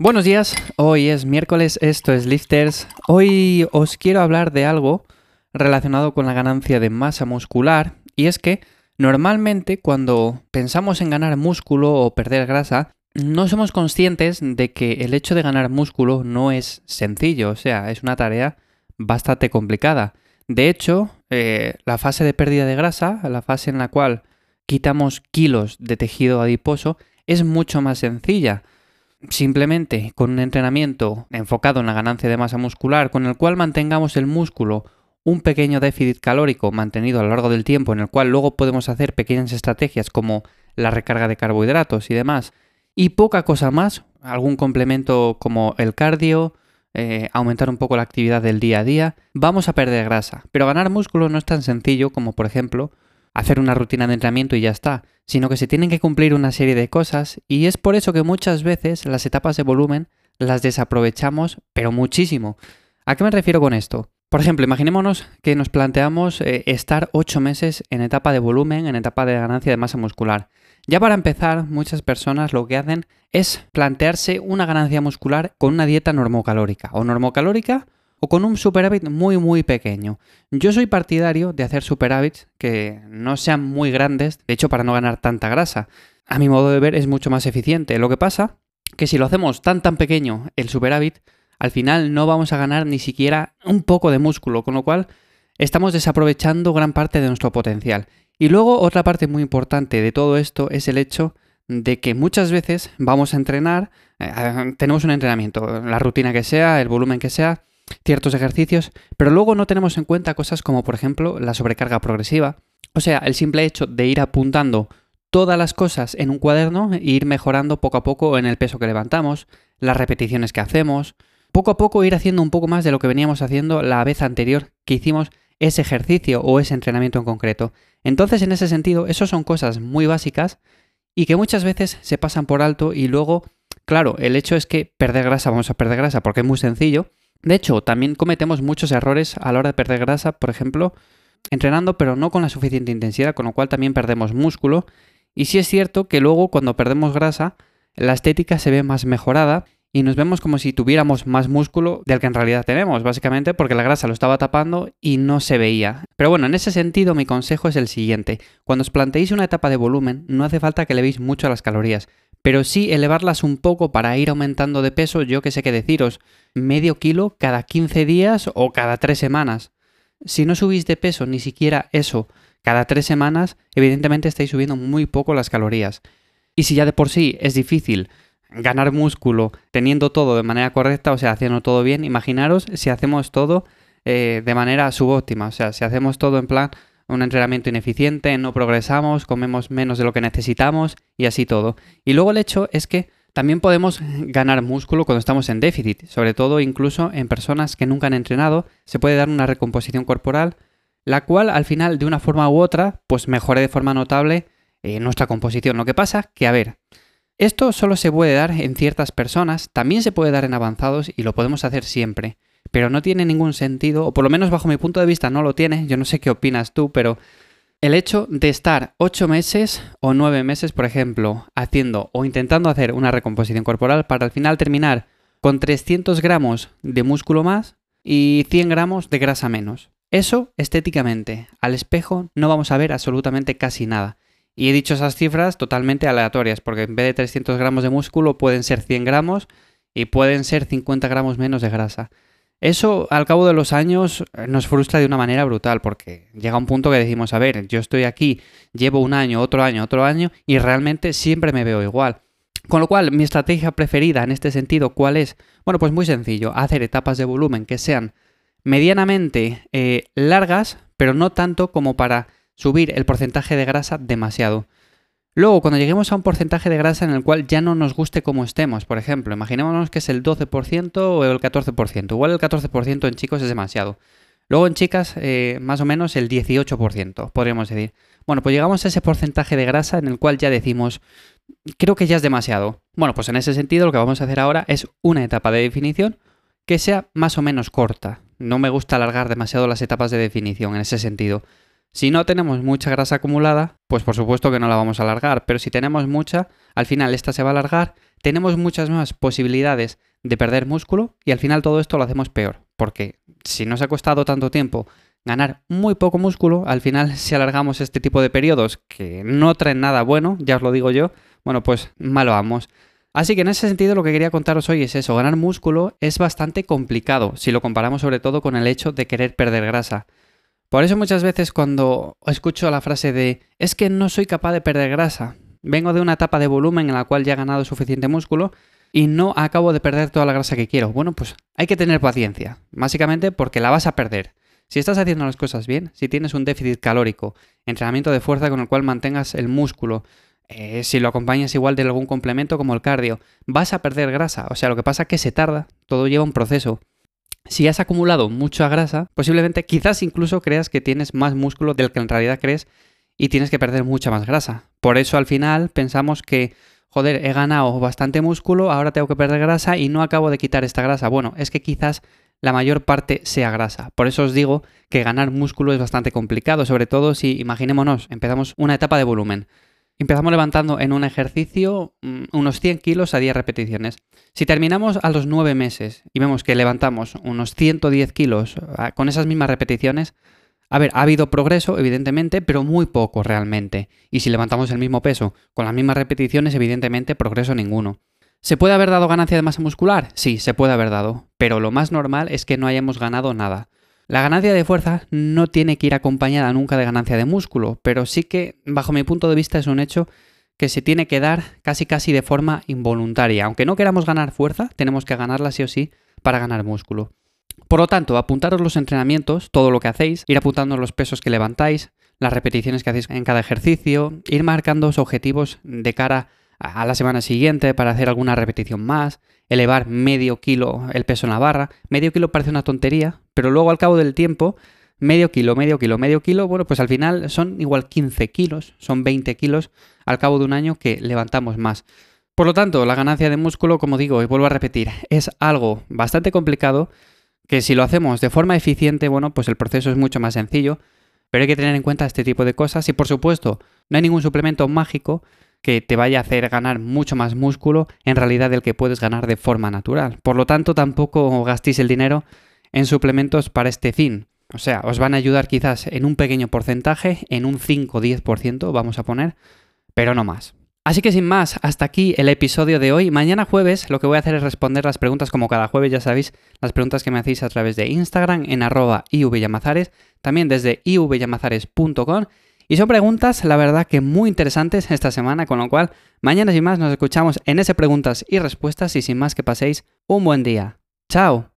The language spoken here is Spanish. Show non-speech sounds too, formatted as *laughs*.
Buenos días, hoy es miércoles, esto es Lifters. Hoy os quiero hablar de algo relacionado con la ganancia de masa muscular y es que normalmente cuando pensamos en ganar músculo o perder grasa, no somos conscientes de que el hecho de ganar músculo no es sencillo, o sea, es una tarea bastante complicada. De hecho, eh, la fase de pérdida de grasa, la fase en la cual quitamos kilos de tejido adiposo, es mucho más sencilla simplemente con un entrenamiento enfocado en la ganancia de masa muscular, con el cual mantengamos el músculo un pequeño déficit calórico mantenido a lo largo del tiempo, en el cual luego podemos hacer pequeñas estrategias como la recarga de carbohidratos y demás, y poca cosa más, algún complemento como el cardio, eh, aumentar un poco la actividad del día a día, vamos a perder grasa. Pero ganar músculo no es tan sencillo como, por ejemplo, hacer una rutina de entrenamiento y ya está, sino que se tienen que cumplir una serie de cosas y es por eso que muchas veces las etapas de volumen las desaprovechamos, pero muchísimo. ¿A qué me refiero con esto? Por ejemplo, imaginémonos que nos planteamos eh, estar 8 meses en etapa de volumen, en etapa de ganancia de masa muscular. Ya para empezar, muchas personas lo que hacen es plantearse una ganancia muscular con una dieta normocalórica o normocalórica o con un superávit muy muy pequeño. Yo soy partidario de hacer superávits que no sean muy grandes, de hecho para no ganar tanta grasa. A mi modo de ver es mucho más eficiente. Lo que pasa que si lo hacemos tan tan pequeño el superávit, al final no vamos a ganar ni siquiera un poco de músculo, con lo cual estamos desaprovechando gran parte de nuestro potencial. Y luego otra parte muy importante de todo esto es el hecho de que muchas veces vamos a entrenar, eh, tenemos un entrenamiento, la rutina que sea, el volumen que sea, ciertos ejercicios, pero luego no tenemos en cuenta cosas como por ejemplo la sobrecarga progresiva, o sea, el simple hecho de ir apuntando todas las cosas en un cuaderno e ir mejorando poco a poco en el peso que levantamos, las repeticiones que hacemos, poco a poco ir haciendo un poco más de lo que veníamos haciendo la vez anterior que hicimos ese ejercicio o ese entrenamiento en concreto. Entonces, en ese sentido, eso son cosas muy básicas y que muchas veces se pasan por alto y luego, claro, el hecho es que perder grasa, vamos a perder grasa porque es muy sencillo, de hecho, también cometemos muchos errores a la hora de perder grasa, por ejemplo, entrenando pero no con la suficiente intensidad, con lo cual también perdemos músculo. Y sí es cierto que luego cuando perdemos grasa, la estética se ve más mejorada y nos vemos como si tuviéramos más músculo del que en realidad tenemos, básicamente porque la grasa lo estaba tapando y no se veía. Pero bueno, en ese sentido mi consejo es el siguiente. Cuando os planteéis una etapa de volumen, no hace falta que le veis mucho a las calorías pero sí elevarlas un poco para ir aumentando de peso, yo que sé qué deciros, medio kilo cada 15 días o cada 3 semanas. Si no subís de peso ni siquiera eso cada 3 semanas, evidentemente estáis subiendo muy poco las calorías. Y si ya de por sí es difícil ganar músculo teniendo todo de manera correcta, o sea, haciendo todo bien, imaginaros si hacemos todo eh, de manera subóptima, o sea, si hacemos todo en plan un entrenamiento ineficiente, no progresamos, comemos menos de lo que necesitamos y así todo. Y luego el hecho es que también podemos ganar músculo cuando estamos en déficit, sobre todo incluso en personas que nunca han entrenado, se puede dar una recomposición corporal, la cual al final de una forma u otra pues mejore de forma notable eh, nuestra composición. Lo que pasa que, a ver, esto solo se puede dar en ciertas personas, también se puede dar en avanzados y lo podemos hacer siempre pero no tiene ningún sentido, o por lo menos bajo mi punto de vista no lo tiene, yo no sé qué opinas tú, pero el hecho de estar 8 meses o 9 meses, por ejemplo, haciendo o intentando hacer una recomposición corporal para al final terminar con 300 gramos de músculo más y 100 gramos de grasa menos. Eso, estéticamente, al espejo no vamos a ver absolutamente casi nada. Y he dicho esas cifras totalmente aleatorias, porque en vez de 300 gramos de músculo pueden ser 100 gramos y pueden ser 50 gramos menos de grasa. Eso al cabo de los años eh, nos frustra de una manera brutal porque llega un punto que decimos, a ver, yo estoy aquí, llevo un año, otro año, otro año y realmente siempre me veo igual. Con lo cual, mi estrategia preferida en este sentido, ¿cuál es? Bueno, pues muy sencillo, hacer etapas de volumen que sean medianamente eh, largas, pero no tanto como para subir el porcentaje de grasa demasiado. Luego, cuando lleguemos a un porcentaje de grasa en el cual ya no nos guste como estemos, por ejemplo, imaginémonos que es el 12% o el 14%. Igual el 14% en chicos es demasiado. Luego en chicas, eh, más o menos el 18%, podríamos decir. Bueno, pues llegamos a ese porcentaje de grasa en el cual ya decimos, creo que ya es demasiado. Bueno, pues en ese sentido lo que vamos a hacer ahora es una etapa de definición que sea más o menos corta. No me gusta alargar demasiado las etapas de definición en ese sentido. Si no tenemos mucha grasa acumulada, pues por supuesto que no la vamos a alargar, pero si tenemos mucha, al final esta se va a alargar, tenemos muchas más posibilidades de perder músculo y al final todo esto lo hacemos peor, porque si nos ha costado tanto tiempo ganar muy poco músculo, al final *laughs* si alargamos este tipo de periodos que no traen nada bueno, ya os lo digo yo, bueno, pues malo vamos. Así que en ese sentido lo que quería contaros hoy es eso, ganar músculo es bastante complicado si lo comparamos sobre todo con el hecho de querer perder grasa. Por eso muchas veces cuando escucho la frase de es que no soy capaz de perder grasa, vengo de una etapa de volumen en la cual ya he ganado suficiente músculo y no acabo de perder toda la grasa que quiero. Bueno, pues hay que tener paciencia, básicamente porque la vas a perder. Si estás haciendo las cosas bien, si tienes un déficit calórico, entrenamiento de fuerza con el cual mantengas el músculo, eh, si lo acompañas igual de algún complemento como el cardio, vas a perder grasa. O sea, lo que pasa es que se tarda, todo lleva un proceso. Si has acumulado mucha grasa, posiblemente quizás incluso creas que tienes más músculo del que en realidad crees y tienes que perder mucha más grasa. Por eso al final pensamos que, joder, he ganado bastante músculo, ahora tengo que perder grasa y no acabo de quitar esta grasa. Bueno, es que quizás la mayor parte sea grasa. Por eso os digo que ganar músculo es bastante complicado, sobre todo si, imaginémonos, empezamos una etapa de volumen. Empezamos levantando en un ejercicio mm, unos 100 kilos a 10 repeticiones. Si terminamos a los 9 meses y vemos que levantamos unos 110 kilos ah, con esas mismas repeticiones, a ver, ha habido progreso, evidentemente, pero muy poco realmente. Y si levantamos el mismo peso con las mismas repeticiones, evidentemente, progreso ninguno. ¿Se puede haber dado ganancia de masa muscular? Sí, se puede haber dado, pero lo más normal es que no hayamos ganado nada. La ganancia de fuerza no tiene que ir acompañada nunca de ganancia de músculo, pero sí que, bajo mi punto de vista, es un hecho que se tiene que dar casi casi de forma involuntaria. Aunque no queramos ganar fuerza, tenemos que ganarla sí o sí para ganar músculo. Por lo tanto, apuntaros los entrenamientos, todo lo que hacéis, ir apuntando los pesos que levantáis, las repeticiones que hacéis en cada ejercicio, ir marcando os objetivos de cara a la semana siguiente para hacer alguna repetición más, elevar medio kilo el peso en la barra. Medio kilo parece una tontería, pero luego al cabo del tiempo, medio kilo, medio kilo, medio kilo, bueno, pues al final son igual 15 kilos, son 20 kilos al cabo de un año que levantamos más. Por lo tanto, la ganancia de músculo, como digo y vuelvo a repetir, es algo bastante complicado que si lo hacemos de forma eficiente, bueno, pues el proceso es mucho más sencillo, pero hay que tener en cuenta este tipo de cosas y por supuesto, no hay ningún suplemento mágico que te vaya a hacer ganar mucho más músculo en realidad del que puedes ganar de forma natural. Por lo tanto, tampoco gastéis el dinero en suplementos para este fin. O sea, os van a ayudar quizás en un pequeño porcentaje, en un 5-10% vamos a poner, pero no más. Así que sin más, hasta aquí el episodio de hoy. Mañana jueves lo que voy a hacer es responder las preguntas como cada jueves, ya sabéis, las preguntas que me hacéis a través de Instagram en arroba ivyamazares, también desde ivyamazares.com y son preguntas, la verdad que muy interesantes esta semana, con lo cual mañana sin más nos escuchamos en ese preguntas y respuestas y sin más que paséis un buen día. ¡Chao!